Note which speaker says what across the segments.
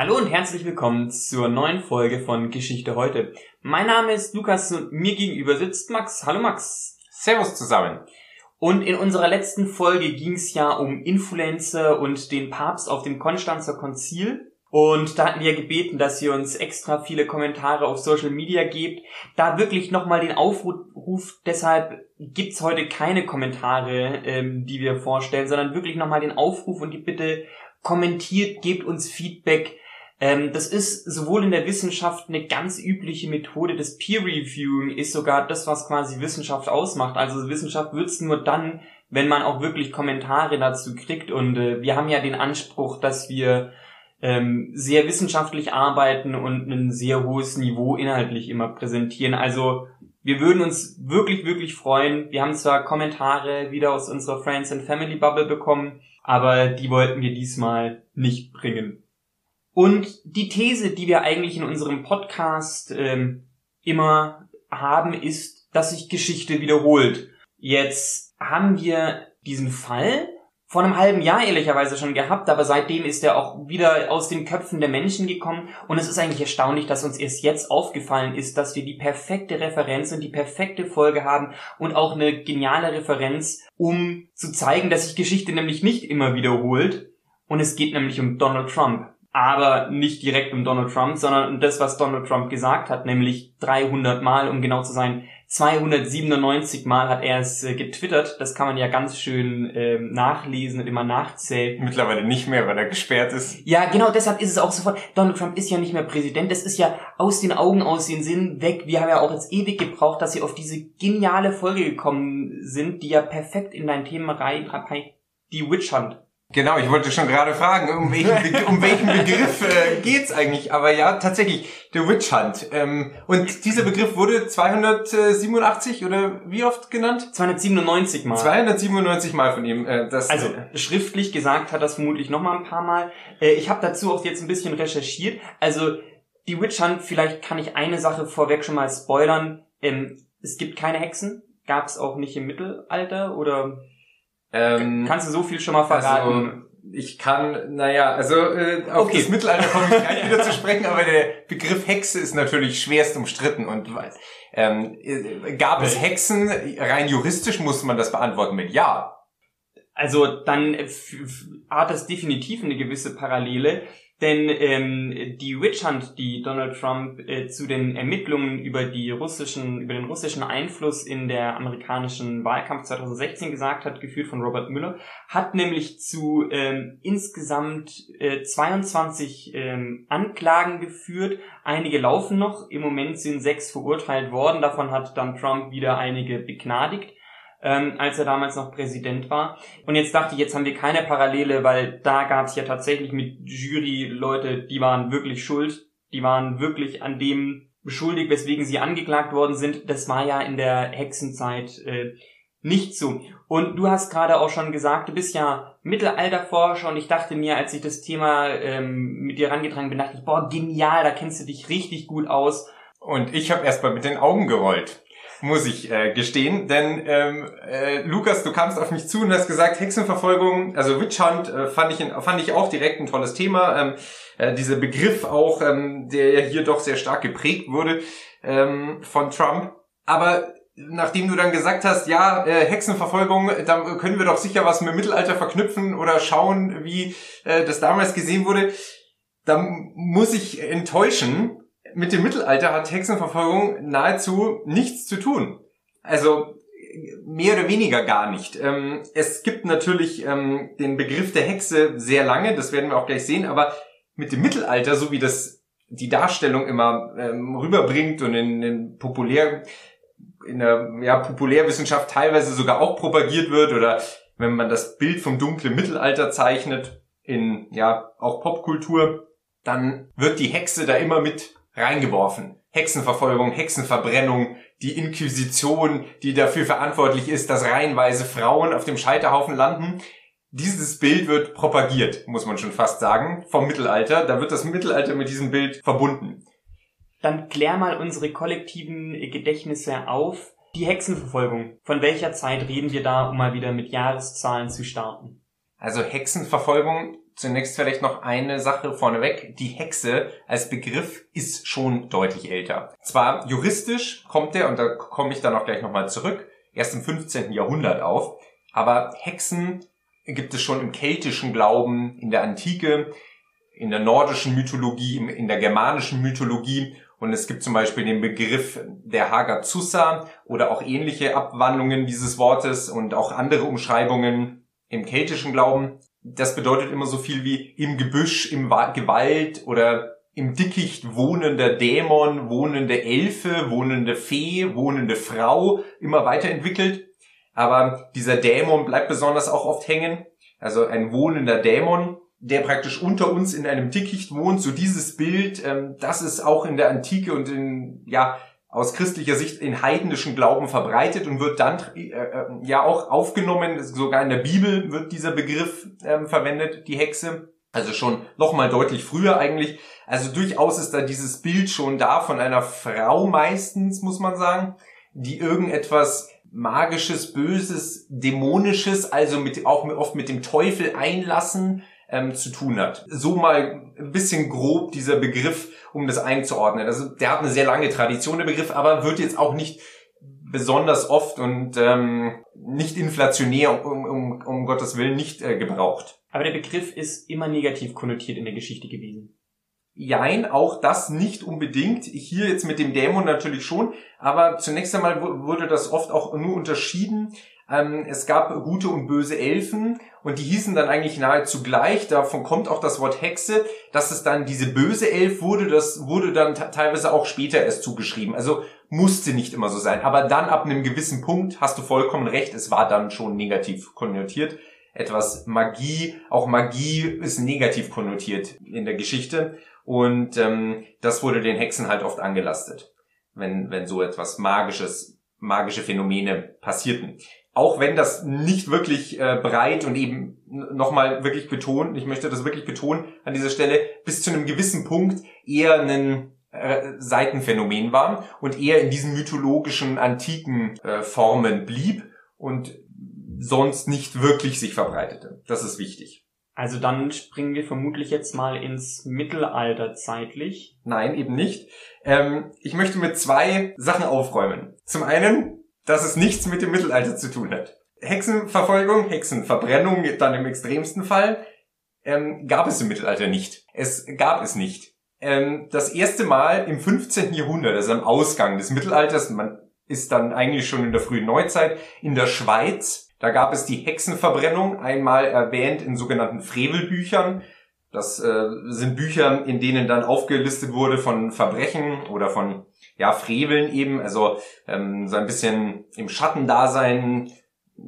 Speaker 1: Hallo und herzlich willkommen zur neuen Folge von Geschichte heute. Mein Name ist Lukas und mir gegenüber sitzt Max. Hallo Max.
Speaker 2: Servus zusammen.
Speaker 1: Und in unserer letzten Folge ging es ja um Influencer und den Papst auf dem Konstanzer Konzil. Und da hatten wir gebeten, dass ihr uns extra viele Kommentare auf Social Media gebt. Da wirklich nochmal den Aufruf, deshalb gibt's heute keine Kommentare, ähm, die wir vorstellen, sondern wirklich nochmal den Aufruf und die Bitte, kommentiert, gebt uns Feedback. Ähm, das ist sowohl in der Wissenschaft eine ganz übliche Methode. Das Peer Reviewing ist sogar das, was quasi Wissenschaft ausmacht. Also Wissenschaft wird's nur dann, wenn man auch wirklich Kommentare dazu kriegt. Und äh, wir haben ja den Anspruch, dass wir ähm, sehr wissenschaftlich arbeiten und ein sehr hohes Niveau inhaltlich immer präsentieren. Also wir würden uns wirklich, wirklich freuen. Wir haben zwar Kommentare wieder aus unserer Friends and Family Bubble bekommen, aber die wollten wir diesmal nicht bringen. Und die These, die wir eigentlich in unserem Podcast ähm, immer haben, ist, dass sich Geschichte wiederholt. Jetzt haben wir diesen Fall vor einem halben Jahr ehrlicherweise schon gehabt, aber seitdem ist er auch wieder aus den Köpfen der Menschen gekommen und es ist eigentlich erstaunlich, dass uns erst jetzt aufgefallen ist, dass wir die perfekte Referenz und die perfekte Folge haben und auch eine geniale Referenz, um zu zeigen, dass sich Geschichte nämlich nicht immer wiederholt und es geht nämlich um Donald Trump. Aber nicht direkt um Donald Trump, sondern um das, was Donald Trump gesagt hat, nämlich 300 Mal, um genau zu sein, 297 Mal hat er es äh, getwittert. Das kann man ja ganz schön ähm, nachlesen und immer nachzählen.
Speaker 2: Mittlerweile nicht mehr, weil er gesperrt ist.
Speaker 1: Ja, genau deshalb ist es auch sofort. Donald Trump ist ja nicht mehr Präsident. Das ist ja aus den Augen, aus den Sinn weg. Wir haben ja auch jetzt ewig gebraucht, dass sie auf diese geniale Folge gekommen sind, die ja perfekt in dein Thema rein, die Witch Hunt.
Speaker 2: Genau, ich wollte schon gerade fragen, um welchen, um welchen Begriff äh, geht's eigentlich? Aber ja, tatsächlich, der Witch Hunt. Ähm, und dieser Begriff wurde 287 oder wie oft genannt?
Speaker 1: 297 Mal.
Speaker 2: 297 Mal von ihm.
Speaker 1: Äh, das, also äh, schriftlich gesagt hat das vermutlich noch mal ein paar Mal. Äh, ich habe dazu auch jetzt ein bisschen recherchiert. Also die Witch Hunt, vielleicht kann ich eine Sache vorweg schon mal spoilern. Ähm, es gibt keine Hexen. Gab es auch nicht im Mittelalter oder ähm, Kannst du so viel schon mal verraten?
Speaker 2: Also, ich kann, naja, also äh, auf okay. das Mittelalter komme ich gleich wieder zu sprechen, aber der Begriff Hexe ist natürlich schwerst umstritten und ähm, äh, gab es Hexen, rein juristisch muss man das beantworten mit Ja.
Speaker 1: Also dann hat das definitiv eine gewisse Parallele. Denn ähm, die Witch Hunt, die Donald Trump äh, zu den Ermittlungen über die russischen, über den russischen Einfluss in der amerikanischen Wahlkampf 2016 gesagt hat, geführt von Robert Müller, hat nämlich zu ähm, insgesamt äh, 22 ähm, Anklagen geführt. Einige laufen noch. Im Moment sind sechs verurteilt worden. Davon hat dann Trump wieder einige begnadigt ähm, als er damals noch Präsident war. Und jetzt dachte ich, jetzt haben wir keine Parallele, weil da gab es ja tatsächlich mit Jury Leute, die waren wirklich schuld, die waren wirklich an dem beschuldigt, weswegen sie angeklagt worden sind. Das war ja in der Hexenzeit äh, nicht so. Und du hast gerade auch schon gesagt, du bist ja Mittelalterforscher und ich dachte mir, als ich das Thema ähm, mit dir rangetragen bin, dachte ich, boah, genial, da kennst du dich richtig gut aus.
Speaker 2: Und ich habe erstmal mit den Augen gerollt muss ich äh, gestehen. Denn ähm, äh, Lukas, du kamst auf mich zu und hast gesagt, Hexenverfolgung, also Witch Hunt, äh, fand, ich, fand ich auch direkt ein tolles Thema. Ähm, äh, dieser Begriff auch, ähm, der ja hier doch sehr stark geprägt wurde ähm, von Trump. Aber nachdem du dann gesagt hast, ja, äh, Hexenverfolgung, da können wir doch sicher was mit Mittelalter verknüpfen oder schauen, wie äh, das damals gesehen wurde, dann muss ich enttäuschen, mit dem Mittelalter hat Hexenverfolgung nahezu nichts zu tun. Also mehr oder weniger gar nicht. Ähm, es gibt natürlich ähm, den Begriff der Hexe sehr lange, das werden wir auch gleich sehen, aber mit dem Mittelalter, so wie das die Darstellung immer ähm, rüberbringt und in, in populär in der ja, Populärwissenschaft teilweise sogar auch propagiert wird oder wenn man das Bild vom dunklen Mittelalter zeichnet in ja auch Popkultur, dann wird die Hexe da immer mit reingeworfen. Hexenverfolgung, Hexenverbrennung, die Inquisition, die dafür verantwortlich ist, dass reihenweise Frauen auf dem Scheiterhaufen landen. Dieses Bild wird propagiert, muss man schon fast sagen, vom Mittelalter. Da wird das Mittelalter mit diesem Bild verbunden.
Speaker 1: Dann klär mal unsere kollektiven Gedächtnisse auf. Die Hexenverfolgung. Von welcher Zeit reden wir da, um mal wieder mit Jahreszahlen zu starten?
Speaker 2: Also Hexenverfolgung Zunächst vielleicht noch eine Sache vorneweg. Die Hexe als Begriff ist schon deutlich älter. Zwar juristisch kommt der, und da komme ich dann auch gleich nochmal zurück, erst im 15. Jahrhundert auf, aber Hexen gibt es schon im keltischen Glauben, in der Antike, in der nordischen Mythologie, in der germanischen Mythologie und es gibt zum Beispiel den Begriff der Hagazusa oder auch ähnliche Abwandlungen dieses Wortes und auch andere Umschreibungen im keltischen Glauben das bedeutet immer so viel wie im Gebüsch, im Gewalt oder im Dickicht wohnender Dämon, wohnende Elfe, wohnende Fee, wohnende Frau immer weiterentwickelt. Aber dieser Dämon bleibt besonders auch oft hängen. Also ein wohnender Dämon, der praktisch unter uns in einem Dickicht wohnt. So dieses Bild, ähm, das ist auch in der Antike und in, ja, aus christlicher Sicht in heidnischen Glauben verbreitet und wird dann äh, äh, ja auch aufgenommen, sogar in der Bibel wird dieser Begriff äh, verwendet, die Hexe. Also schon nochmal deutlich früher eigentlich. Also durchaus ist da dieses Bild schon da von einer Frau meistens, muss man sagen, die irgendetwas magisches, böses, dämonisches, also mit, auch oft mit dem Teufel einlassen, ähm, zu tun hat. So mal ein bisschen grob dieser Begriff, um das einzuordnen. Also der hat eine sehr lange Tradition, der Begriff, aber wird jetzt auch nicht besonders oft und ähm, nicht inflationär, um, um, um Gottes Willen, nicht äh, gebraucht.
Speaker 1: Aber der Begriff ist immer negativ konnotiert in der Geschichte gewesen.
Speaker 2: Jein, auch das nicht unbedingt. Hier jetzt mit dem Dämon natürlich schon, aber zunächst einmal wurde das oft auch nur unterschieden ähm, es gab gute und böse Elfen und die hießen dann eigentlich nahezu gleich. Davon kommt auch das Wort Hexe. Dass es dann diese böse Elf wurde, das wurde dann teilweise auch später erst zugeschrieben. Also musste nicht immer so sein. Aber dann ab einem gewissen Punkt hast du vollkommen recht, es war dann schon negativ konnotiert. Etwas Magie, auch Magie ist negativ konnotiert in der Geschichte. Und ähm, das wurde den Hexen halt oft angelastet, wenn, wenn so etwas Magisches, magische Phänomene passierten auch wenn das nicht wirklich äh, breit und eben nochmal wirklich betont, ich möchte das wirklich betonen an dieser Stelle, bis zu einem gewissen Punkt eher ein äh, Seitenphänomen war und eher in diesen mythologischen, antiken äh, Formen blieb und sonst nicht wirklich sich verbreitete. Das ist wichtig.
Speaker 1: Also dann springen wir vermutlich jetzt mal ins Mittelalter zeitlich.
Speaker 2: Nein, eben nicht. Ähm, ich möchte mit zwei Sachen aufräumen. Zum einen dass es nichts mit dem Mittelalter zu tun hat. Hexenverfolgung, Hexenverbrennung dann im extremsten Fall, ähm, gab es im Mittelalter nicht. Es gab es nicht. Ähm, das erste Mal im 15. Jahrhundert, also am Ausgang des Mittelalters, man ist dann eigentlich schon in der frühen Neuzeit, in der Schweiz, da gab es die Hexenverbrennung, einmal erwähnt in sogenannten Frevelbüchern. Das äh, sind Bücher, in denen dann aufgelistet wurde von Verbrechen oder von ja, Freveln eben, also ähm, so ein bisschen im Schattendasein,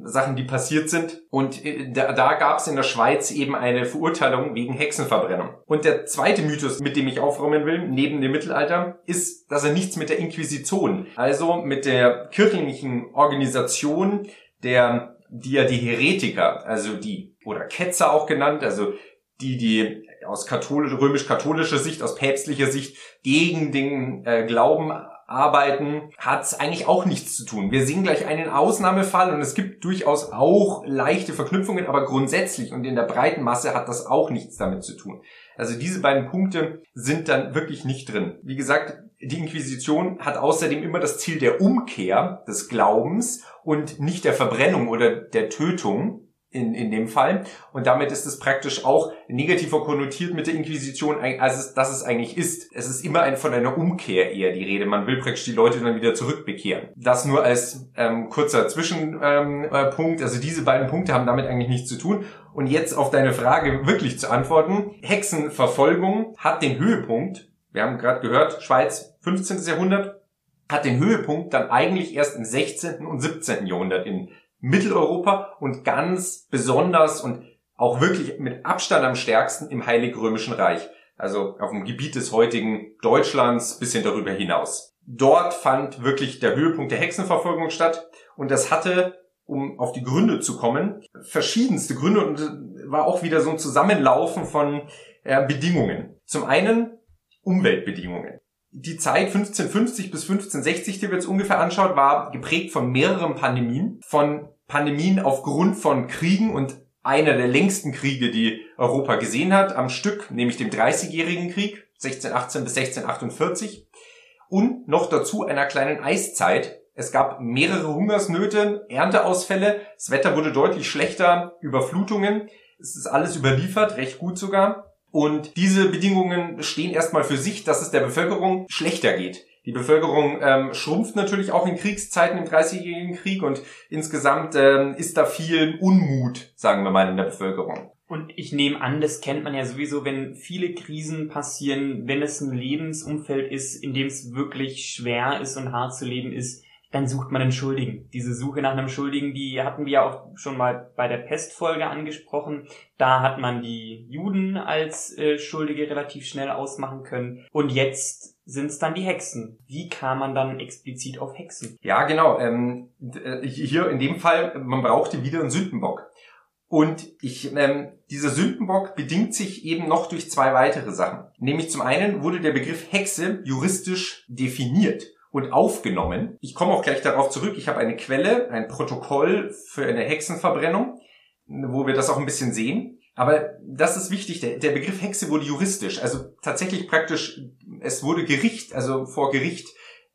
Speaker 2: Sachen, die passiert sind. Und äh, da, da gab es in der Schweiz eben eine Verurteilung wegen Hexenverbrennung. Und der zweite Mythos, mit dem ich aufräumen will, neben dem Mittelalter, ist, dass er nichts mit der Inquisition, also mit der kirchlichen Organisation der, die ja die Heretiker, also die, oder Ketzer auch genannt, also die, die aus katholisch, römisch-katholischer Sicht, aus päpstlicher Sicht gegen den äh, Glauben arbeiten, hat eigentlich auch nichts zu tun. Wir sehen gleich einen Ausnahmefall und es gibt durchaus auch leichte Verknüpfungen, aber grundsätzlich und in der breiten Masse hat das auch nichts damit zu tun. Also diese beiden Punkte sind dann wirklich nicht drin. Wie gesagt, die Inquisition hat außerdem immer das Ziel der Umkehr des Glaubens und nicht der Verbrennung oder der Tötung in, in dem Fall. Und damit ist es praktisch auch negativer konnotiert mit der Inquisition, als es, dass es eigentlich ist. Es ist immer ein, von einer Umkehr eher die Rede. Man will praktisch die Leute dann wieder zurückbekehren. Das nur als ähm, kurzer Zwischenpunkt. Ähm, äh, also diese beiden Punkte haben damit eigentlich nichts zu tun. Und jetzt auf deine Frage wirklich zu antworten. Hexenverfolgung hat den Höhepunkt. Wir haben gerade gehört, Schweiz, 15. Jahrhundert, hat den Höhepunkt dann eigentlich erst im 16. und 17. Jahrhundert in Mitteleuropa und ganz besonders und auch wirklich mit Abstand am stärksten im Heilig Römischen Reich. Also auf dem Gebiet des heutigen Deutschlands bisschen darüber hinaus. Dort fand wirklich der Höhepunkt der Hexenverfolgung statt und das hatte, um auf die Gründe zu kommen, verschiedenste Gründe und war auch wieder so ein Zusammenlaufen von äh, Bedingungen. Zum einen Umweltbedingungen. Die Zeit 1550 bis 1560, die wir jetzt ungefähr anschaut, war geprägt von mehreren Pandemien, von Pandemien aufgrund von Kriegen und einer der längsten Kriege, die Europa gesehen hat, am Stück, nämlich dem Dreißigjährigen Krieg, 1618 bis 1648. Und noch dazu einer kleinen Eiszeit. Es gab mehrere Hungersnöte, Ernteausfälle, das Wetter wurde deutlich schlechter, Überflutungen. Es ist alles überliefert, recht gut sogar. Und diese Bedingungen stehen erstmal für sich, dass es der Bevölkerung schlechter geht. Die Bevölkerung ähm, schrumpft natürlich auch in Kriegszeiten im Dreißigjährigen Krieg und insgesamt ähm, ist da viel Unmut, sagen wir mal, in der Bevölkerung.
Speaker 1: Und ich nehme an, das kennt man ja sowieso, wenn viele Krisen passieren, wenn es ein Lebensumfeld ist, in dem es wirklich schwer ist und hart zu leben ist, dann sucht man einen Schuldigen. Diese Suche nach einem Schuldigen, die hatten wir ja auch schon mal bei der Pestfolge angesprochen. Da hat man die Juden als äh, Schuldige relativ schnell ausmachen können. Und jetzt sind es dann die Hexen. Wie kam man dann explizit auf Hexen?
Speaker 2: Ja, genau. Ähm, äh, hier in dem Fall, man brauchte wieder einen Sündenbock. Und ich, ähm, dieser Sündenbock bedingt sich eben noch durch zwei weitere Sachen. Nämlich zum einen wurde der Begriff Hexe juristisch definiert und aufgenommen. Ich komme auch gleich darauf zurück. Ich habe eine Quelle, ein Protokoll für eine Hexenverbrennung, wo wir das auch ein bisschen sehen. Aber das ist wichtig, der, der Begriff Hexe wurde juristisch, also tatsächlich praktisch, es wurde Gericht, also vor Gericht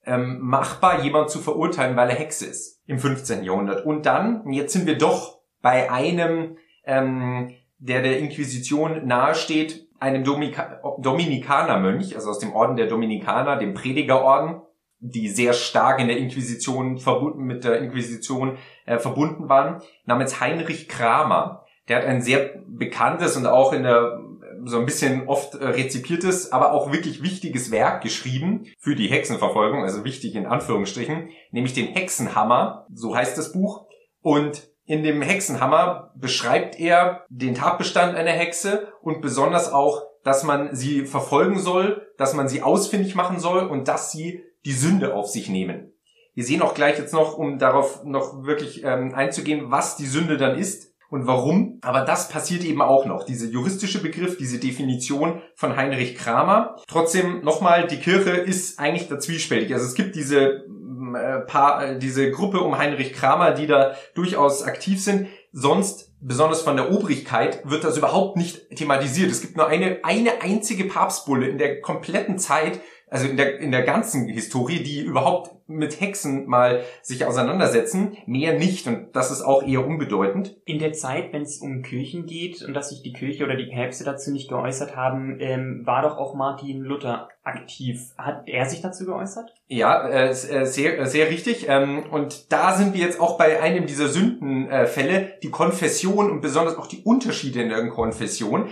Speaker 2: ähm, machbar, jemand zu verurteilen, weil er Hexe ist im 15. Jahrhundert. Und dann, jetzt sind wir doch bei einem, ähm, der der Inquisition nahesteht, einem Dominika Dominikanermönch, also aus dem Orden der Dominikaner, dem Predigerorden, die sehr stark in der Inquisition verbunden mit der Inquisition äh, verbunden waren, namens Heinrich Kramer. Der hat ein sehr bekanntes und auch in der so ein bisschen oft äh, rezipiertes, aber auch wirklich wichtiges Werk geschrieben für die Hexenverfolgung, also wichtig in Anführungsstrichen, nämlich den Hexenhammer, so heißt das Buch. Und in dem Hexenhammer beschreibt er den Tatbestand einer Hexe und besonders auch, dass man sie verfolgen soll, dass man sie ausfindig machen soll und dass sie die Sünde auf sich nehmen. Wir sehen auch gleich jetzt noch, um darauf noch wirklich ähm, einzugehen, was die Sünde dann ist und warum. Aber das passiert eben auch noch. Diese juristische Begriff, diese Definition von Heinrich Kramer. Trotzdem nochmal, die Kirche ist eigentlich da zwiespältig. Also es gibt diese äh, paar, äh, diese Gruppe um Heinrich Kramer, die da durchaus aktiv sind. Sonst, besonders von der Obrigkeit, wird das überhaupt nicht thematisiert. Es gibt nur eine, eine einzige Papstbulle in der kompletten Zeit, also in der, in der ganzen Historie, die überhaupt mit Hexen mal sich auseinandersetzen, mehr nicht und das ist auch eher unbedeutend.
Speaker 1: In der Zeit, wenn es um Kirchen geht und dass sich die Kirche oder die Päpste dazu nicht geäußert haben, ähm, war doch auch Martin Luther aktiv. Hat er sich dazu geäußert?
Speaker 2: Ja, äh, äh sehr, sehr richtig. Ähm, und da sind wir jetzt auch bei einem dieser Sündenfälle, die Konfession und besonders auch die Unterschiede in der Konfession.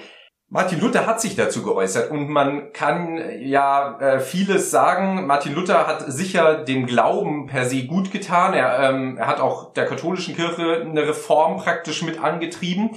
Speaker 2: Martin Luther hat sich dazu geäußert und man kann ja äh, vieles sagen. Martin Luther hat sicher dem Glauben per se gut getan. Er, ähm, er hat auch der katholischen Kirche eine Reform praktisch mit angetrieben.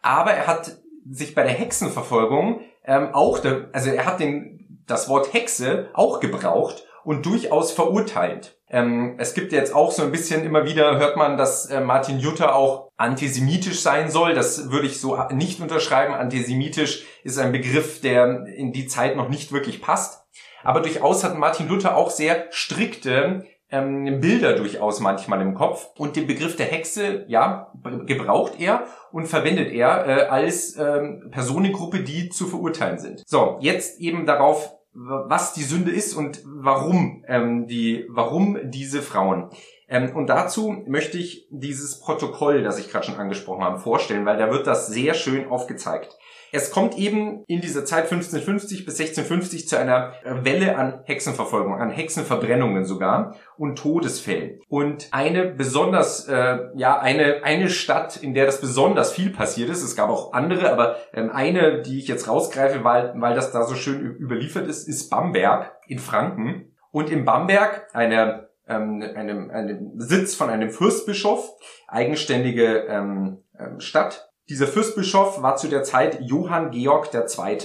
Speaker 2: Aber er hat sich bei der Hexenverfolgung ähm, auch, de, also er hat den, das Wort Hexe auch gebraucht und durchaus verurteilt. Ähm, es gibt jetzt auch so ein bisschen immer wieder, hört man, dass äh, Martin Luther auch antisemitisch sein soll. Das würde ich so nicht unterschreiben. Antisemitisch ist ein Begriff, der in die Zeit noch nicht wirklich passt. Aber durchaus hat Martin Luther auch sehr strikte ähm, Bilder durchaus manchmal im Kopf. Und den Begriff der Hexe, ja, gebraucht er und verwendet er äh, als ähm, Personengruppe, die zu verurteilen sind. So, jetzt eben darauf was die Sünde ist und warum ähm, die, warum diese Frauen. Ähm, und dazu möchte ich dieses Protokoll, das ich gerade schon angesprochen habe, vorstellen, weil da wird das sehr schön aufgezeigt. Es kommt eben in dieser Zeit 1550 bis 1650 zu einer Welle an Hexenverfolgung, an Hexenverbrennungen sogar und Todesfällen. Und eine besonders, äh, ja, eine, eine Stadt, in der das besonders viel passiert ist, es gab auch andere, aber ähm, eine, die ich jetzt rausgreife, weil, weil das da so schön überliefert ist, ist Bamberg in Franken. Und in Bamberg, eine ähm, einem, einem Sitz von einem Fürstbischof, eigenständige ähm, ähm Stadt, dieser Fürstbischof war zu der Zeit Johann Georg II.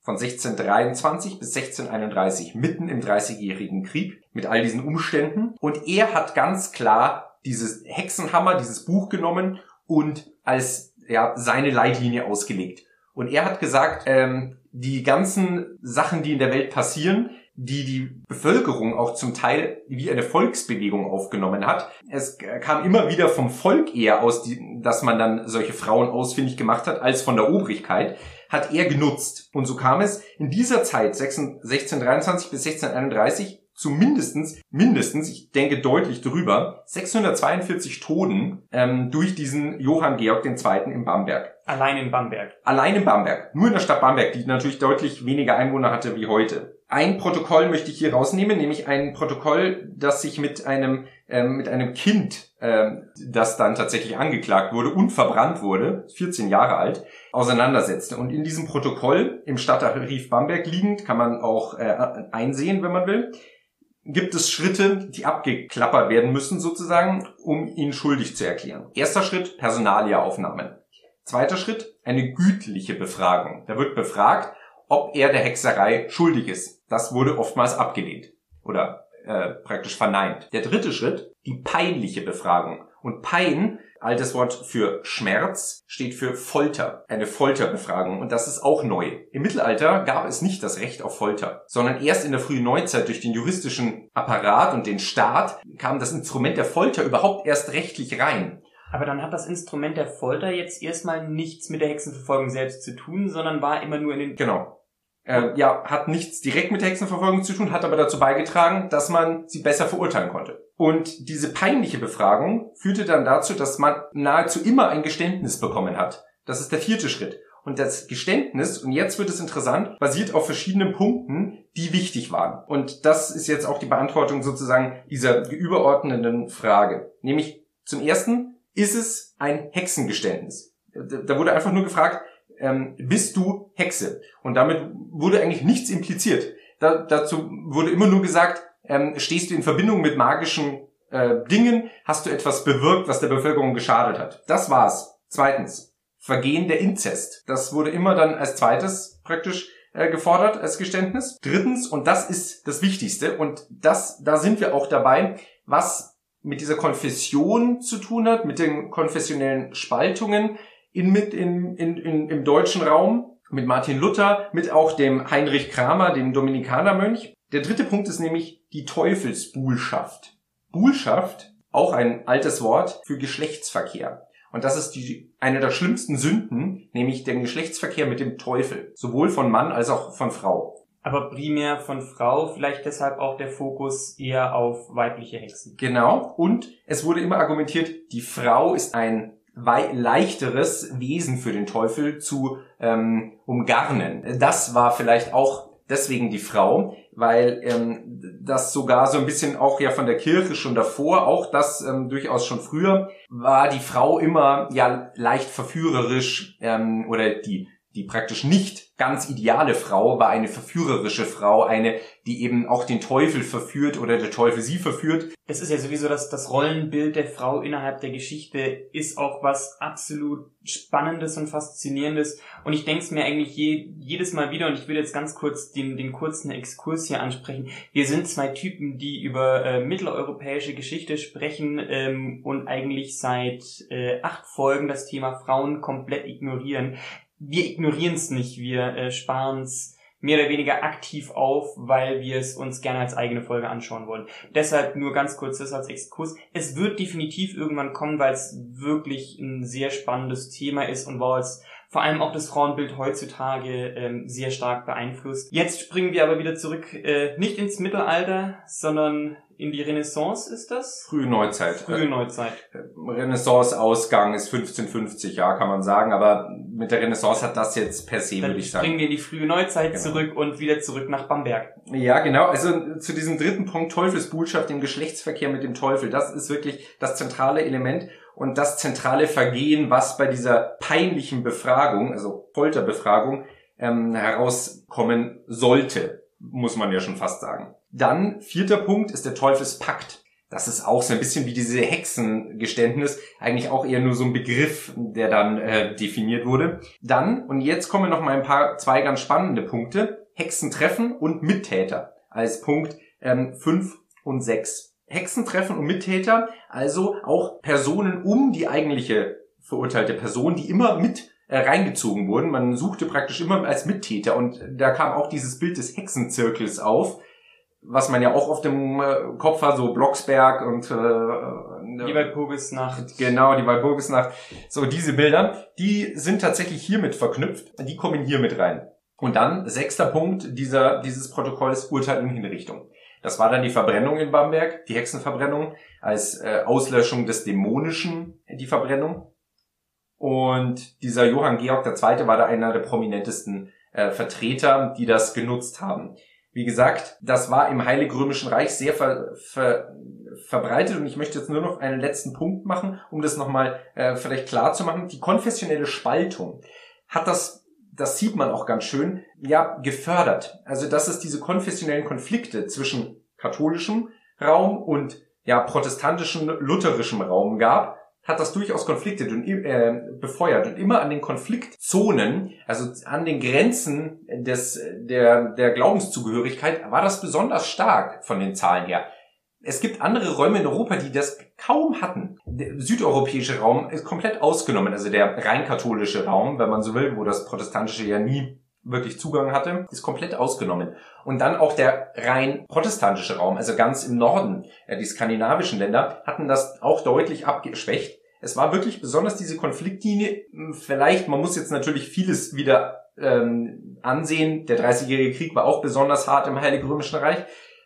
Speaker 2: von 1623 bis 1631, mitten im Dreißigjährigen Krieg, mit all diesen Umständen. Und er hat ganz klar dieses Hexenhammer, dieses Buch genommen und als ja, seine Leitlinie ausgelegt. Und er hat gesagt, ähm, die ganzen Sachen, die in der Welt passieren, die die Bevölkerung auch zum Teil wie eine Volksbewegung aufgenommen hat. Es kam immer wieder vom Volk eher aus, dass man dann solche Frauen ausfindig gemacht hat, als von der Obrigkeit, hat er genutzt. Und so kam es in dieser Zeit, 1623 bis 1631, zu mindestens, mindestens, ich denke deutlich drüber, 642 Toten ähm, durch diesen Johann Georg II. in Bamberg.
Speaker 1: Allein in Bamberg.
Speaker 2: Allein in Bamberg. Nur in der Stadt Bamberg, die natürlich deutlich weniger Einwohner hatte wie heute. Ein Protokoll möchte ich hier rausnehmen, nämlich ein Protokoll, das sich mit einem ähm, mit einem Kind, ähm, das dann tatsächlich angeklagt wurde und verbrannt wurde, 14 Jahre alt, auseinandersetzte. Und in diesem Protokoll im Stadtarchiv Bamberg liegend, kann man auch äh, einsehen, wenn man will, gibt es Schritte, die abgeklappert werden müssen sozusagen, um ihn schuldig zu erklären. Erster Schritt, Personaliaaufnahmen. Zweiter Schritt, eine gütliche Befragung. Da wird befragt, ob er der Hexerei schuldig ist. Das wurde oftmals abgelehnt oder äh, praktisch verneint. Der dritte Schritt, die peinliche Befragung. Und Pein altes Wort für Schmerz, steht für Folter, eine Folterbefragung und das ist auch neu. Im Mittelalter gab es nicht das Recht auf Folter, sondern erst in der frühen Neuzeit durch den juristischen Apparat und den Staat kam das Instrument der Folter überhaupt erst rechtlich rein.
Speaker 1: Aber dann hat das Instrument der Folter jetzt erstmal nichts mit der Hexenverfolgung selbst zu tun, sondern war immer nur in den...
Speaker 2: Genau äh, ja, hat nichts direkt mit Hexenverfolgung zu tun, hat aber dazu beigetragen, dass man sie besser verurteilen konnte. Und diese peinliche Befragung führte dann dazu, dass man nahezu immer ein Geständnis bekommen hat. Das ist der vierte Schritt. Und das Geständnis, und jetzt wird es interessant, basiert auf verschiedenen Punkten, die wichtig waren. Und das ist jetzt auch die Beantwortung sozusagen dieser überordnenden Frage. Nämlich zum ersten, ist es ein Hexengeständnis? Da wurde einfach nur gefragt, ähm, bist du Hexe? Und damit wurde eigentlich nichts impliziert. Da, dazu wurde immer nur gesagt, ähm, stehst du in Verbindung mit magischen äh, Dingen, hast du etwas bewirkt, was der Bevölkerung geschadet hat. Das war's. Zweitens, Vergehen der Inzest. Das wurde immer dann als zweites praktisch äh, gefordert als Geständnis. Drittens, und das ist das Wichtigste, und das, da sind wir auch dabei, was mit dieser Konfession zu tun hat, mit den konfessionellen Spaltungen, in, mit in, in, in, im deutschen Raum mit Martin Luther, mit auch dem Heinrich Kramer, dem Dominikanermönch. Der dritte Punkt ist nämlich die Teufelsbuhlschaft. Buhlschaft, auch ein altes Wort für Geschlechtsverkehr. Und das ist die, eine der schlimmsten Sünden, nämlich der Geschlechtsverkehr mit dem Teufel. Sowohl von Mann als auch von Frau.
Speaker 1: Aber primär von Frau, vielleicht deshalb auch der Fokus eher auf weibliche Hexen.
Speaker 2: Genau. Und es wurde immer argumentiert, die Frau ist ein leichteres Wesen für den Teufel zu ähm, umgarnen. Das war vielleicht auch deswegen die Frau, weil ähm, das sogar so ein bisschen auch ja von der Kirche schon davor, auch das ähm, durchaus schon früher, war die Frau immer ja leicht verführerisch ähm, oder die die praktisch nicht ganz ideale Frau war eine verführerische Frau, eine, die eben auch den Teufel verführt oder der Teufel sie verführt.
Speaker 1: Das ist ja sowieso das, das Rollenbild der Frau innerhalb der Geschichte ist auch was absolut Spannendes und Faszinierendes. Und ich denke es mir eigentlich je, jedes Mal wieder, und ich will jetzt ganz kurz den, den kurzen Exkurs hier ansprechen. Wir sind zwei Typen, die über äh, mitteleuropäische Geschichte sprechen ähm, und eigentlich seit äh, acht Folgen das Thema Frauen komplett ignorieren wir ignorieren es nicht, wir äh, sparen es mehr oder weniger aktiv auf, weil wir es uns gerne als eigene Folge anschauen wollen. Deshalb nur ganz kurz das als Exkurs. Es wird definitiv irgendwann kommen, weil es wirklich ein sehr spannendes Thema ist und weil es vor allem auch das Frauenbild heutzutage ähm, sehr stark beeinflusst. Jetzt springen wir aber wieder zurück, äh, nicht ins Mittelalter, sondern in die Renaissance ist das?
Speaker 2: Frühe Neuzeit.
Speaker 1: Frühe Neuzeit.
Speaker 2: Renaissance-Ausgang ist 1550, ja, kann man sagen, aber mit der Renaissance hat das jetzt per se, würde ich sagen.
Speaker 1: springen wir in die frühe Neuzeit genau. zurück und wieder zurück nach Bamberg.
Speaker 2: Ja, genau. Also zu diesem dritten Punkt, Teufelsbotschaft, dem Geschlechtsverkehr mit dem Teufel, das ist wirklich das zentrale Element und das zentrale Vergehen, was bei dieser peinlichen Befragung, also Folterbefragung, ähm, herauskommen sollte, muss man ja schon fast sagen. Dann, vierter Punkt, ist der Teufelspakt. Das ist auch so ein bisschen wie diese Hexengeständnis, eigentlich auch eher nur so ein Begriff, der dann äh, definiert wurde. Dann, und jetzt kommen noch mal ein paar, zwei ganz spannende Punkte, Hexentreffen und Mittäter als Punkt 5 ähm, und 6. Hexentreffen und Mittäter, also auch Personen um die eigentliche verurteilte Person, die immer mit äh, reingezogen wurden. Man suchte praktisch immer als Mittäter und da kam auch dieses Bild des Hexenzirkels auf. Was man ja auch auf dem äh, Kopf hat, so Blocksberg und äh,
Speaker 1: äh die Walpurgisnacht.
Speaker 2: Genau, die Walpurgisnacht. So, diese Bilder, die sind tatsächlich hiermit verknüpft. Die kommen hier mit rein. Und dann, sechster Punkt dieser, dieses Protokolls, Urteil und Hinrichtung. Das war dann die Verbrennung in Bamberg, die Hexenverbrennung, als äh, Auslöschung des Dämonischen, die Verbrennung. Und dieser Johann Georg II. war da einer der prominentesten äh, Vertreter, die das genutzt haben. Wie gesagt, das war im Heiligen Römischen Reich sehr ver, ver, verbreitet und ich möchte jetzt nur noch einen letzten Punkt machen, um das nochmal äh, vielleicht klar zu machen. Die konfessionelle Spaltung hat das, das sieht man auch ganz schön, ja, gefördert. Also, dass es diese konfessionellen Konflikte zwischen katholischem Raum und ja, protestantischem, lutherischem Raum gab, hat das durchaus Konflikte äh, befeuert und immer an den Konfliktzonen, also an den Grenzen des, der, der Glaubenszugehörigkeit, war das besonders stark von den Zahlen her. Es gibt andere Räume in Europa, die das kaum hatten. Der südeuropäische Raum ist komplett ausgenommen, also der rein katholische Raum, wenn man so will, wo das protestantische ja nie wirklich Zugang hatte, ist komplett ausgenommen. Und dann auch der rein protestantische Raum, also ganz im Norden, äh, die skandinavischen Länder, hatten das auch deutlich abgeschwächt. Es war wirklich besonders diese Konfliktlinie, hm, vielleicht, man muss jetzt natürlich vieles wieder ähm, ansehen, der Dreißigjährige Krieg war auch besonders hart im Heiligen Römischen Reich,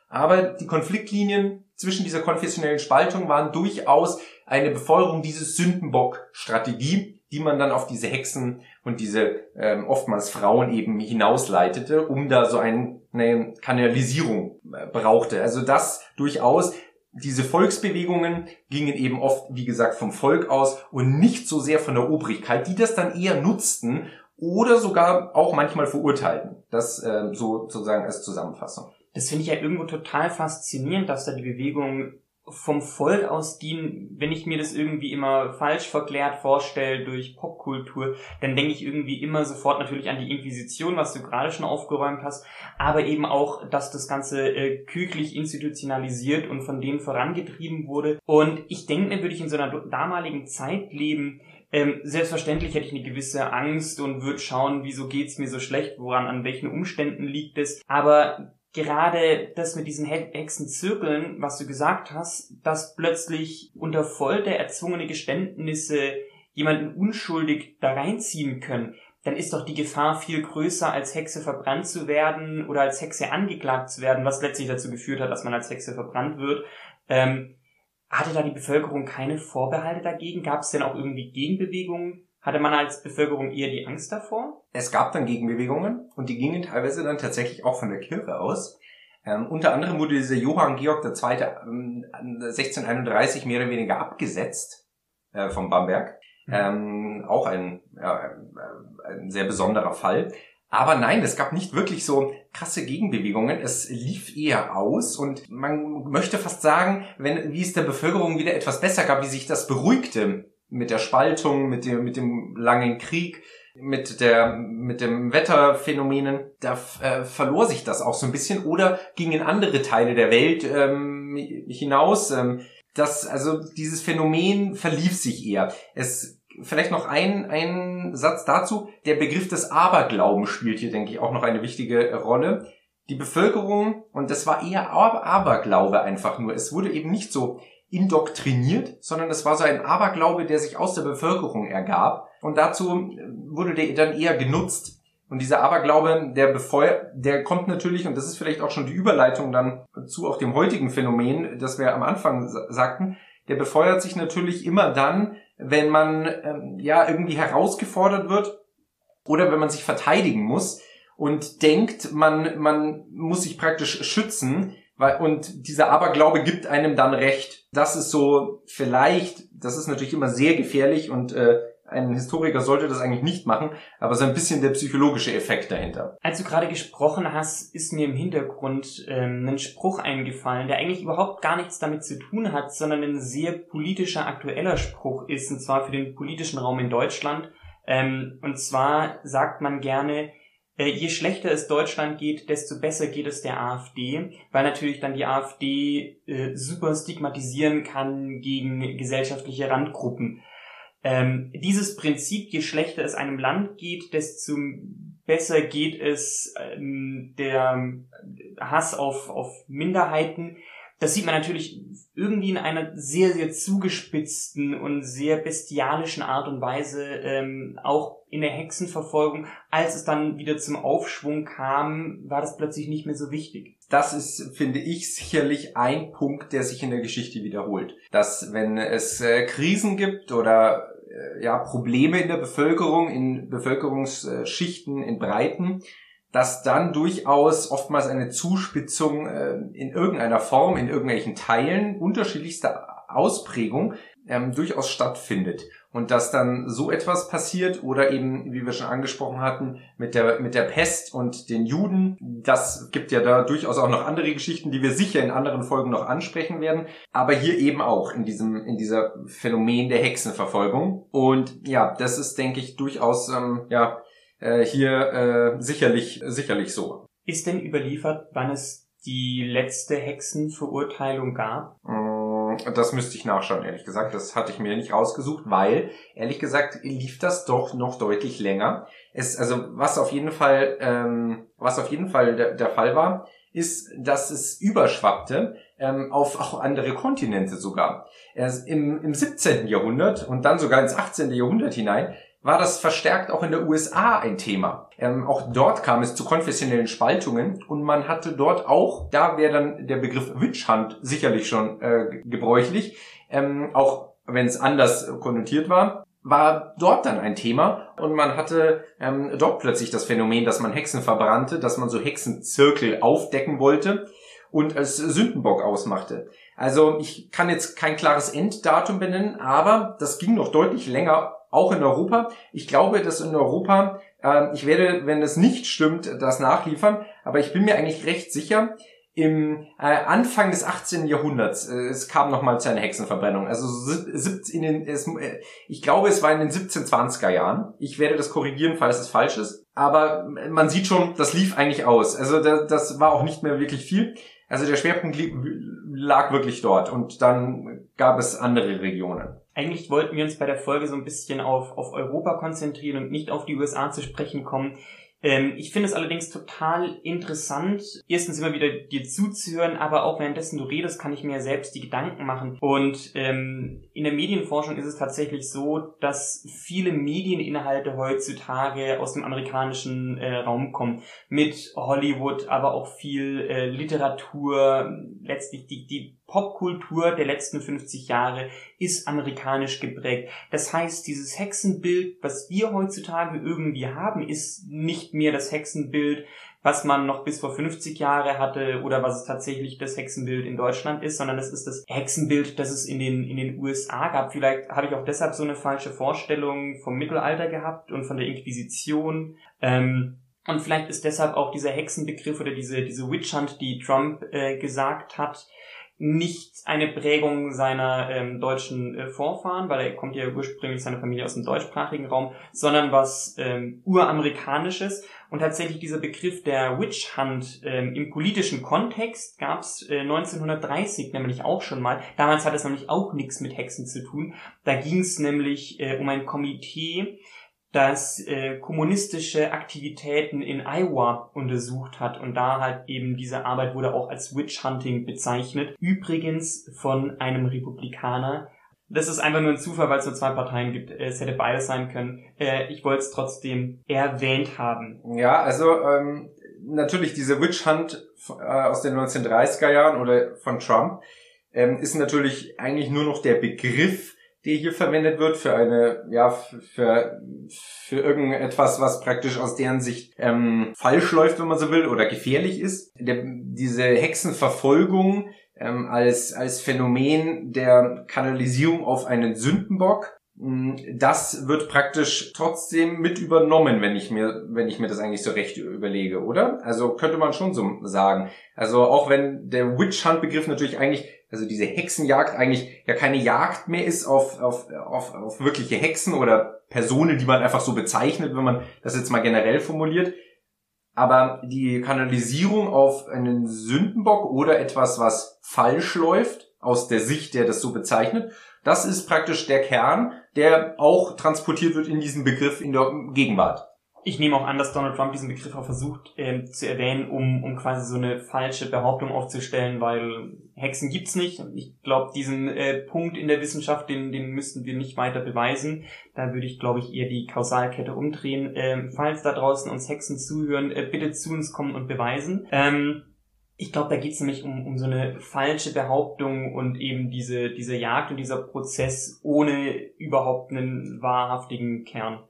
Speaker 2: aber die Konfliktlinien zwischen dieser konfessionellen Spaltung waren durchaus eine Befeuerung dieses Sündenbock-Strategie, die man dann auf diese Hexen und diese ähm, oftmals Frauen eben hinausleitete, um da so ein, eine Kanalisierung äh, brauchte. Also das durchaus. Diese Volksbewegungen gingen eben oft, wie gesagt, vom Volk aus und nicht so sehr von der Obrigkeit, die das dann eher nutzten oder sogar auch manchmal verurteilten. Das äh, so sozusagen als Zusammenfassung.
Speaker 1: Das finde ich ja irgendwo total faszinierend, dass da die Bewegung vom Volk aus dienen, wenn ich mir das irgendwie immer falsch verklärt vorstelle durch Popkultur, dann denke ich irgendwie immer sofort natürlich an die Inquisition, was du gerade schon aufgeräumt hast, aber eben auch, dass das Ganze äh, küglich institutionalisiert und von denen vorangetrieben wurde. Und ich denke mir, würde ich in so einer damaligen Zeit leben, ähm, selbstverständlich hätte ich eine gewisse Angst und würde schauen, wieso geht's mir so schlecht, woran, an welchen Umständen liegt es. Aber gerade das mit diesen Hexenzirkeln, was du gesagt hast, dass plötzlich unter Folter erzwungene Geständnisse jemanden unschuldig da reinziehen können, dann ist doch die Gefahr viel größer, als Hexe verbrannt zu werden oder als Hexe angeklagt zu werden, was letztlich dazu geführt hat, dass man als Hexe verbrannt wird. Ähm, hatte da die Bevölkerung keine Vorbehalte dagegen? Gab es denn auch irgendwie Gegenbewegungen? Hatte man als Bevölkerung eher die Angst davor?
Speaker 2: Es gab dann Gegenbewegungen und die gingen teilweise dann tatsächlich auch von der Kirche aus. Ähm, unter anderem wurde dieser Johann Georg II. Ähm, 1631 mehr oder weniger abgesetzt äh, vom Bamberg. Mhm. Ähm, auch ein, ja, ein sehr besonderer Fall. Aber nein, es gab nicht wirklich so krasse Gegenbewegungen. Es lief eher aus und man möchte fast sagen, wenn, wie es der Bevölkerung wieder etwas besser gab, wie sich das beruhigte mit der Spaltung, mit dem, mit dem langen Krieg, mit der, mit dem Wetterphänomenen, da äh, verlor sich das auch so ein bisschen oder ging in andere Teile der Welt ähm, hinaus. Ähm, das, also dieses Phänomen verlief sich eher. Es vielleicht noch ein, ein Satz dazu. Der Begriff des Aberglauben spielt hier, denke ich, auch noch eine wichtige Rolle. Die Bevölkerung, und das war eher Aberglaube einfach nur. Es wurde eben nicht so indoktriniert, sondern es war so ein Aberglaube, der sich aus der Bevölkerung ergab. Und dazu äh, wurde der dann eher genutzt. Und dieser Aberglaube, der befeuert, der kommt natürlich, und das ist vielleicht auch schon die Überleitung dann zu auch dem heutigen Phänomen, das wir am Anfang sagten, der befeuert sich natürlich immer dann, wenn man ähm, ja irgendwie herausgefordert wird oder wenn man sich verteidigen muss und denkt, man, man muss sich praktisch schützen, und dieser Aberglaube gibt einem dann recht. Das ist so vielleicht, das ist natürlich immer sehr gefährlich und äh, ein Historiker sollte das eigentlich nicht machen, aber so ein bisschen der psychologische Effekt dahinter.
Speaker 1: Als du gerade gesprochen hast, ist mir im Hintergrund ähm, ein Spruch eingefallen, der eigentlich überhaupt gar nichts damit zu tun hat, sondern ein sehr politischer, aktueller Spruch ist, und zwar für den politischen Raum in Deutschland. Ähm, und zwar sagt man gerne, je schlechter es Deutschland geht, desto besser geht es der AfD, weil natürlich dann die AfD äh, super stigmatisieren kann gegen gesellschaftliche Randgruppen. Ähm, dieses Prinzip, je schlechter es einem Land geht, desto besser geht es ähm, der Hass auf, auf Minderheiten. Das sieht man natürlich irgendwie in einer sehr, sehr zugespitzten und sehr bestialischen Art und Weise, ähm, auch in der Hexenverfolgung. Als es dann wieder zum Aufschwung kam, war das plötzlich nicht mehr so wichtig.
Speaker 2: Das ist, finde ich, sicherlich ein Punkt, der sich in der Geschichte wiederholt. Dass wenn es äh, Krisen gibt oder äh, ja, Probleme in der Bevölkerung, in Bevölkerungsschichten, in Breiten, dass dann durchaus oftmals eine Zuspitzung äh, in irgendeiner Form, in irgendwelchen Teilen unterschiedlichster Ausprägung ähm, durchaus stattfindet. Und dass dann so etwas passiert oder eben, wie wir schon angesprochen hatten, mit der, mit der Pest und den Juden. Das gibt ja da durchaus auch noch andere Geschichten, die wir sicher in anderen Folgen noch ansprechen werden. Aber hier eben auch in diesem, in dieser Phänomen der Hexenverfolgung. Und ja, das ist, denke ich, durchaus, ähm, ja, äh, hier äh, sicherlich, sicherlich so.
Speaker 1: Ist denn überliefert, wann es die letzte Hexenverurteilung gab?
Speaker 2: Mm, das müsste ich nachschauen, ehrlich gesagt. Das hatte ich mir nicht rausgesucht, weil, ehrlich gesagt, lief das doch noch deutlich länger. Es, also, was auf jeden Fall, ähm, was auf jeden Fall der, der Fall war, ist, dass es überschwappte ähm, auf auch andere Kontinente sogar. Erst im, Im 17. Jahrhundert und dann sogar ins 18. Jahrhundert hinein war das verstärkt auch in der USA ein Thema. Ähm, auch dort kam es zu konfessionellen Spaltungen und man hatte dort auch, da wäre dann der Begriff Witch Hunt sicherlich schon äh, gebräuchlich, ähm, auch wenn es anders konnotiert war, war dort dann ein Thema und man hatte ähm, dort plötzlich das Phänomen, dass man Hexen verbrannte, dass man so Hexenzirkel aufdecken wollte und als Sündenbock ausmachte. Also ich kann jetzt kein klares Enddatum benennen, aber das ging noch deutlich länger auch in Europa. Ich glaube, dass in Europa, äh, ich werde, wenn es nicht stimmt, das nachliefern, aber ich bin mir eigentlich recht sicher, im äh, Anfang des 18. Jahrhunderts, äh, es kam nochmal zu einer Hexenverbrennung. Also in den, es, äh, ich glaube, es war in den 1720er Jahren. Ich werde das korrigieren, falls es falsch ist. Aber man sieht schon, das lief eigentlich aus. Also da, das war auch nicht mehr wirklich viel. Also der Schwerpunkt lag wirklich dort und dann gab es andere Regionen.
Speaker 1: Eigentlich wollten wir uns bei der Folge so ein bisschen auf, auf Europa konzentrieren und nicht auf die USA zu sprechen kommen. Ähm, ich finde es allerdings total interessant, erstens immer wieder dir zuzuhören, aber auch währenddessen du redest, kann ich mir selbst die Gedanken machen. Und ähm, in der Medienforschung ist es tatsächlich so, dass viele Medieninhalte heutzutage aus dem amerikanischen äh, Raum kommen. Mit Hollywood, aber auch viel äh, Literatur, letztlich die, die Popkultur der letzten 50 Jahre ist amerikanisch geprägt. Das heißt, dieses Hexenbild, was wir heutzutage irgendwie haben, ist nicht mehr das Hexenbild, was man noch bis vor 50 Jahre hatte oder was es tatsächlich das Hexenbild in Deutschland ist, sondern es ist das Hexenbild, das es in den, in den USA gab. Vielleicht habe ich auch deshalb so eine falsche Vorstellung vom Mittelalter gehabt und von der Inquisition. Ähm, und vielleicht ist deshalb auch dieser Hexenbegriff oder diese, diese Witch Hunt, die Trump äh, gesagt hat, nicht eine Prägung seiner ähm, deutschen äh, Vorfahren, weil er kommt ja ursprünglich seine Familie aus dem deutschsprachigen Raum, sondern was ähm, uramerikanisches. Und tatsächlich dieser Begriff der Witch Hunt ähm, im politischen Kontext gab es äh, 1930 nämlich auch schon mal. Damals hat es nämlich auch nichts mit Hexen zu tun. Da ging es nämlich äh, um ein Komitee, das äh, kommunistische Aktivitäten in Iowa untersucht hat und da halt eben diese Arbeit wurde auch als Witch Hunting bezeichnet. Übrigens von einem Republikaner. Das ist einfach nur ein Zufall, weil es nur zwei Parteien gibt. Es hätte beides sein können. Äh, ich wollte es trotzdem erwähnt haben.
Speaker 2: Ja, also ähm, natürlich diese Witch Hunt äh, aus den 1930er Jahren oder von Trump ähm, ist natürlich eigentlich nur noch der Begriff die hier verwendet wird für eine, ja, für, für irgendetwas, was praktisch aus deren Sicht ähm, falsch läuft, wenn man so will, oder gefährlich ist. Der, diese Hexenverfolgung ähm, als, als Phänomen der Kanalisierung auf einen Sündenbock, mm, das wird praktisch trotzdem mit übernommen, wenn ich mir, wenn ich mir das eigentlich so recht überlege, oder? Also könnte man schon so sagen. Also auch wenn der Witch Hunt Begriff natürlich eigentlich also diese Hexenjagd eigentlich ja keine Jagd mehr ist auf, auf, auf, auf wirkliche Hexen oder Personen, die man einfach so bezeichnet, wenn man das jetzt mal generell formuliert. Aber die Kanalisierung auf einen Sündenbock oder etwas, was falsch läuft, aus der Sicht, der das so bezeichnet, das ist praktisch der Kern, der auch transportiert wird in diesem Begriff in der Gegenwart.
Speaker 1: Ich nehme auch an, dass Donald Trump diesen Begriff auch versucht ähm, zu erwähnen, um, um quasi so eine falsche Behauptung aufzustellen, weil Hexen gibt's nicht. Ich glaube, diesen äh, Punkt in der Wissenschaft, den, den müssten wir nicht weiter beweisen. Da würde ich, glaube ich, eher die Kausalkette umdrehen. Ähm, falls da draußen uns Hexen zuhören, äh, bitte zu uns kommen und beweisen. Ähm, ich glaube, da geht es nämlich um, um so eine falsche Behauptung und eben diese, diese Jagd und dieser Prozess ohne überhaupt einen wahrhaftigen Kern.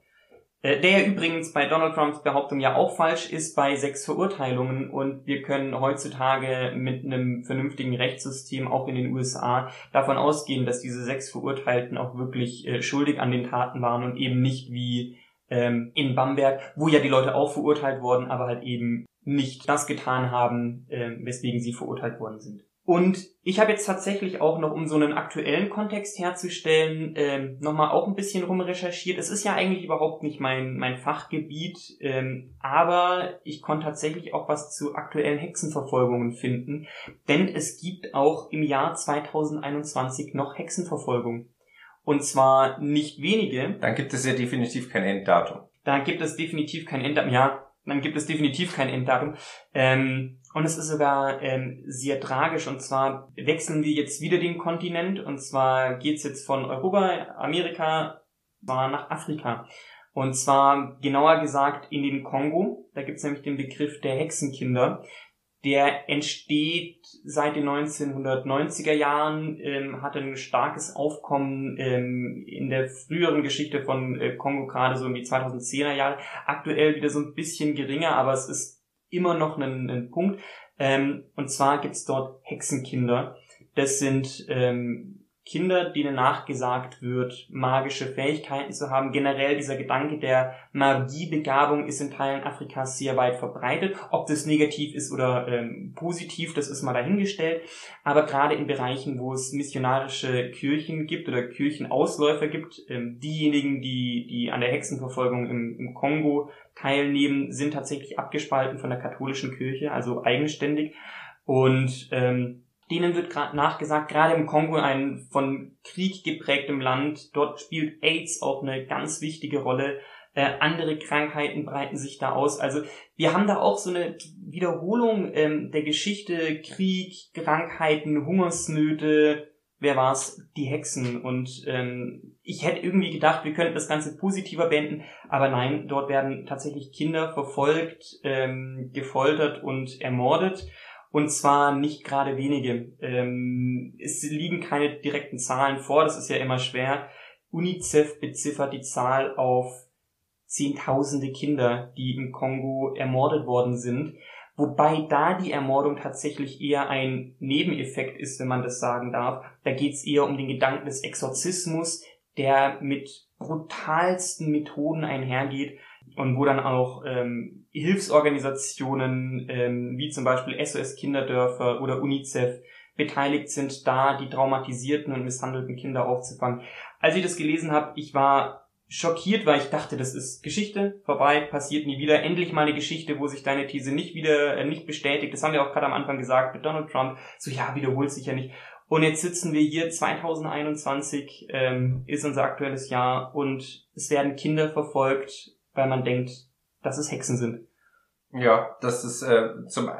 Speaker 1: Äh, der übrigens bei Donald Trumps Behauptung ja auch falsch ist bei sechs Verurteilungen und wir können heutzutage mit einem vernünftigen Rechtssystem auch in den USA davon ausgehen, dass diese sechs Verurteilten auch wirklich äh, schuldig an den Taten waren und eben nicht wie ähm, in Bamberg, wo ja die Leute auch verurteilt wurden, aber halt eben nicht das getan haben, äh, weswegen sie verurteilt worden sind. Und ich habe jetzt tatsächlich auch noch, um so einen aktuellen Kontext herzustellen, ähm, nochmal auch ein bisschen rumrecherchiert. Es ist ja eigentlich überhaupt nicht mein, mein Fachgebiet, ähm, aber ich konnte tatsächlich auch was zu aktuellen Hexenverfolgungen finden, denn es gibt auch im Jahr 2021 noch Hexenverfolgung. Und zwar nicht wenige.
Speaker 2: Dann gibt es ja definitiv kein Enddatum.
Speaker 1: Da gibt es definitiv kein Enddatum. Ja, dann gibt es definitiv kein Enddatum. Ähm, und es ist sogar ähm, sehr tragisch. Und zwar wechseln wir jetzt wieder den Kontinent. Und zwar geht's jetzt von Europa, Amerika, war nach Afrika. Und zwar genauer gesagt in den Kongo. Da gibt's nämlich den Begriff der Hexenkinder. Der entsteht seit den 1990er Jahren, ähm, hatte ein starkes Aufkommen ähm, in der früheren Geschichte von äh, Kongo, gerade so in die 2010er Jahre. Aktuell wieder so ein bisschen geringer, aber es ist immer noch ein, ein Punkt. Ähm, und zwar gibt's dort Hexenkinder. Das sind ähm, Kinder, denen nachgesagt wird, magische Fähigkeiten zu haben. Generell dieser Gedanke der Magiebegabung ist in Teilen Afrikas sehr weit verbreitet. Ob das negativ ist oder ähm, positiv, das ist mal dahingestellt. Aber gerade in Bereichen, wo es missionarische Kirchen gibt oder Kirchenausläufer gibt, ähm, diejenigen, die, die an der Hexenverfolgung im, im Kongo teilnehmen, sind tatsächlich abgespalten von der katholischen Kirche, also eigenständig. Und ähm, Denen wird gerade nachgesagt, gerade im Kongo, ein von Krieg geprägtem Land, dort spielt AIDS auch eine ganz wichtige Rolle. Äh, andere Krankheiten breiten sich da aus. Also wir haben da auch so eine Wiederholung ähm, der Geschichte, Krieg, Krankheiten, Hungersnöte, wer war's? Die Hexen. Und ähm, ich hätte irgendwie gedacht, wir könnten das Ganze positiver beenden, aber nein, dort werden tatsächlich Kinder verfolgt, ähm, gefoltert und ermordet. Und zwar nicht gerade wenige. Ähm, es liegen keine direkten Zahlen vor, das ist ja immer schwer. UNICEF beziffert die Zahl auf Zehntausende Kinder, die im Kongo ermordet worden sind. Wobei da die Ermordung tatsächlich eher ein Nebeneffekt ist, wenn man das sagen darf. Da geht es eher um den Gedanken des Exorzismus, der mit brutalsten Methoden einhergeht und wo dann auch ähm, Hilfsorganisationen ähm, wie zum Beispiel SOS Kinderdörfer oder UNICEF beteiligt sind, da die traumatisierten und misshandelten Kinder aufzufangen. Als ich das gelesen habe, ich war schockiert, weil ich dachte, das ist Geschichte, vorbei, passiert nie wieder. Endlich mal eine Geschichte, wo sich deine These nicht wieder, äh, nicht bestätigt. Das haben wir auch gerade am Anfang gesagt mit Donald Trump. So, ja, wiederholt sich ja nicht. Und jetzt sitzen wir hier, 2021 ähm, ist unser aktuelles Jahr und es werden Kinder verfolgt, weil man denkt, dass es Hexen sind.
Speaker 2: Ja, das ist äh, zum äh,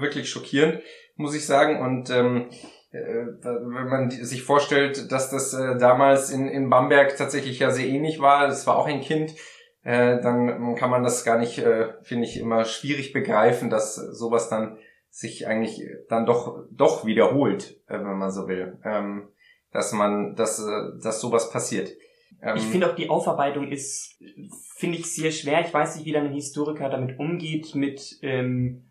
Speaker 2: wirklich schockierend, muss ich sagen. Und ähm, äh, wenn man sich vorstellt, dass das äh, damals in, in Bamberg tatsächlich ja sehr ähnlich war, es war auch ein Kind, äh, dann kann man das gar nicht, äh, finde ich, immer schwierig begreifen, dass sowas dann sich eigentlich dann doch doch wiederholt, äh, wenn man so will, ähm, dass man, dass, äh, dass sowas passiert.
Speaker 1: Ähm, ich finde auch die Aufarbeitung ist, finde ich sehr schwer. Ich weiß nicht, wie dann ein Historiker damit umgeht, mit ähm,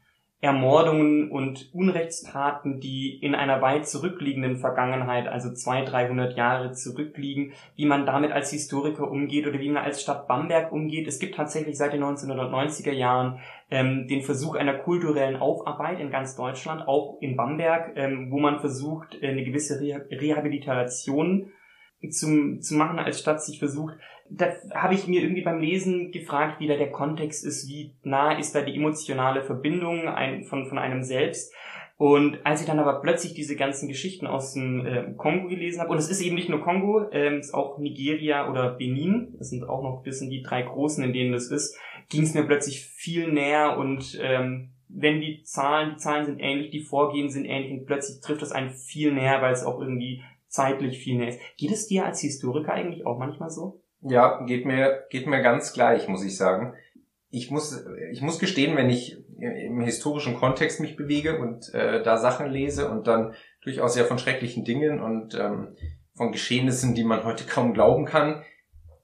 Speaker 1: Ermordungen und Unrechtstaten, die in einer weit zurückliegenden Vergangenheit, also zwei, dreihundert Jahre zurückliegen, wie man damit als Historiker umgeht oder wie man als Stadt Bamberg umgeht. Es gibt tatsächlich seit den 1990er Jahren ähm, den Versuch einer kulturellen Aufarbeit in ganz Deutschland, auch in Bamberg, ähm, wo man versucht, äh, eine gewisse Re Rehabilitation zum, zu machen, als Stadt sich versucht. Da habe ich mir irgendwie beim Lesen gefragt, wie da der Kontext ist, wie nah ist da die emotionale Verbindung ein, von, von einem selbst. Und als ich dann aber plötzlich diese ganzen Geschichten aus dem äh, Kongo gelesen habe, und es ist eben nicht nur Kongo, ähm, es ist auch Nigeria oder Benin, das sind auch noch ein bisschen die drei großen, in denen das ist, ging es mir plötzlich viel näher und ähm, wenn die Zahlen, die Zahlen sind ähnlich, die Vorgehen sind ähnlich und plötzlich trifft es einen viel näher, weil es auch irgendwie zeitlich viel näher ist. Geht es dir als Historiker eigentlich auch manchmal so?
Speaker 2: Ja, geht mir, geht mir ganz gleich, muss ich sagen. Ich muss, ich muss gestehen, wenn ich im historischen Kontext mich bewege und äh, da Sachen lese und dann durchaus ja von schrecklichen Dingen und ähm, von Geschehnissen, die man heute kaum glauben kann,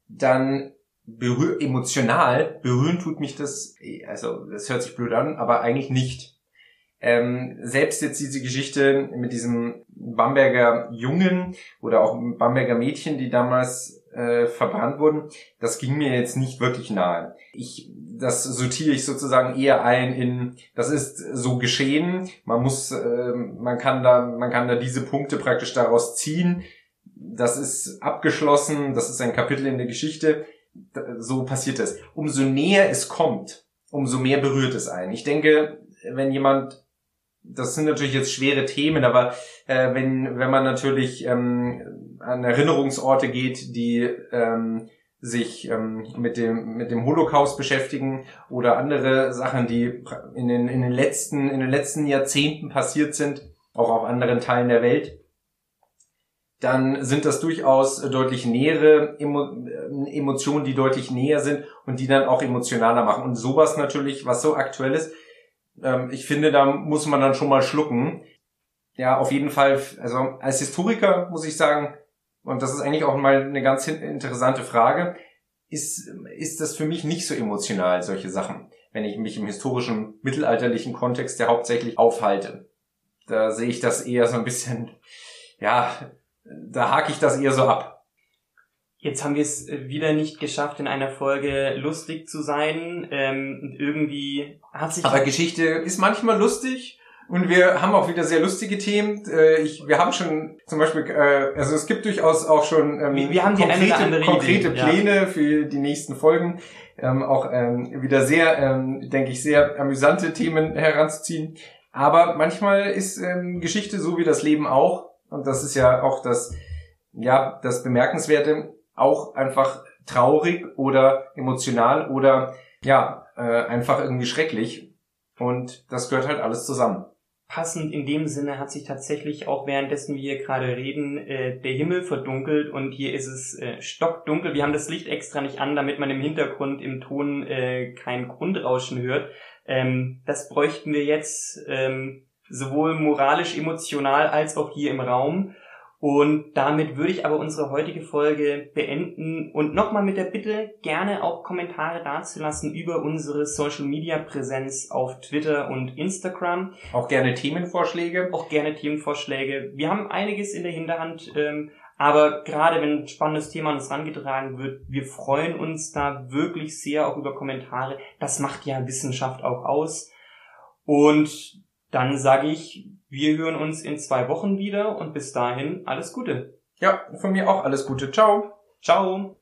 Speaker 2: dann berühr emotional berühren tut mich das, also das hört sich blöd an, aber eigentlich nicht. Ähm, selbst jetzt diese Geschichte mit diesem Bamberger Jungen oder auch Bamberger Mädchen, die damals äh, verbrannt wurden, das ging mir jetzt nicht wirklich nahe. Ich, das sortiere ich sozusagen eher ein in, das ist so geschehen. Man muss, äh, man kann da, man kann da diese Punkte praktisch daraus ziehen. Das ist abgeschlossen. Das ist ein Kapitel in der Geschichte so passiert es. Umso näher es kommt, umso mehr berührt es einen. Ich denke, wenn jemand, das sind natürlich jetzt schwere Themen, aber äh, wenn, wenn man natürlich ähm, an Erinnerungsorte geht, die ähm, sich ähm, mit dem mit dem Holocaust beschäftigen oder andere Sachen, die in den in den letzten in den letzten Jahrzehnten passiert sind, auch auf anderen Teilen der Welt, dann sind das durchaus deutlich nähere äh, Emotionen, die deutlich näher sind und die dann auch emotionaler machen. Und sowas natürlich, was so aktuell ist, ähm, ich finde, da muss man dann schon mal schlucken. Ja, auf jeden Fall, also als Historiker muss ich sagen, und das ist eigentlich auch mal eine ganz interessante Frage, ist, ist das für mich nicht so emotional, solche Sachen, wenn ich mich im historischen, mittelalterlichen Kontext ja hauptsächlich aufhalte. Da sehe ich das eher so ein bisschen, ja, da hake ich das eher so ab.
Speaker 1: Jetzt haben wir es wieder nicht geschafft, in einer Folge lustig zu sein. Ähm, irgendwie hat sich.
Speaker 2: Aber Geschichte ist manchmal lustig und wir haben auch wieder sehr lustige Themen. Äh, ich, wir haben schon zum Beispiel, äh, also es gibt durchaus auch schon
Speaker 1: ähm, wir, wir haben konkrete,
Speaker 2: konkrete Pläne ja. für die nächsten Folgen. Ähm, auch ähm, wieder sehr, ähm, denke ich, sehr amüsante Themen heranzuziehen. Aber manchmal ist ähm, Geschichte so wie das Leben auch und das ist ja auch das, ja, das Bemerkenswerte, auch einfach traurig oder emotional oder ja, äh, einfach irgendwie schrecklich. Und das gehört halt alles zusammen.
Speaker 1: Passend in dem Sinne hat sich tatsächlich auch währenddessen wir hier gerade reden, äh, der Himmel verdunkelt und hier ist es äh, stockdunkel. Wir haben das Licht extra nicht an, damit man im Hintergrund im Ton äh, kein Grundrauschen hört. Ähm, das bräuchten wir jetzt. Ähm, sowohl moralisch, emotional als auch hier im Raum. Und damit würde ich aber unsere heutige Folge beenden und nochmal mit der Bitte, gerne auch Kommentare dazulassen über unsere Social Media Präsenz auf Twitter und Instagram.
Speaker 2: Auch gerne Themenvorschläge.
Speaker 1: Auch gerne Themenvorschläge. Wir haben einiges in der Hinterhand, ähm, aber gerade wenn ein spannendes Thema an uns herangetragen wird, wir freuen uns da wirklich sehr auch über Kommentare. Das macht ja Wissenschaft auch aus. Und dann sage ich, wir hören uns in zwei Wochen wieder und bis dahin alles Gute.
Speaker 2: Ja, von mir auch alles Gute. Ciao.
Speaker 1: Ciao.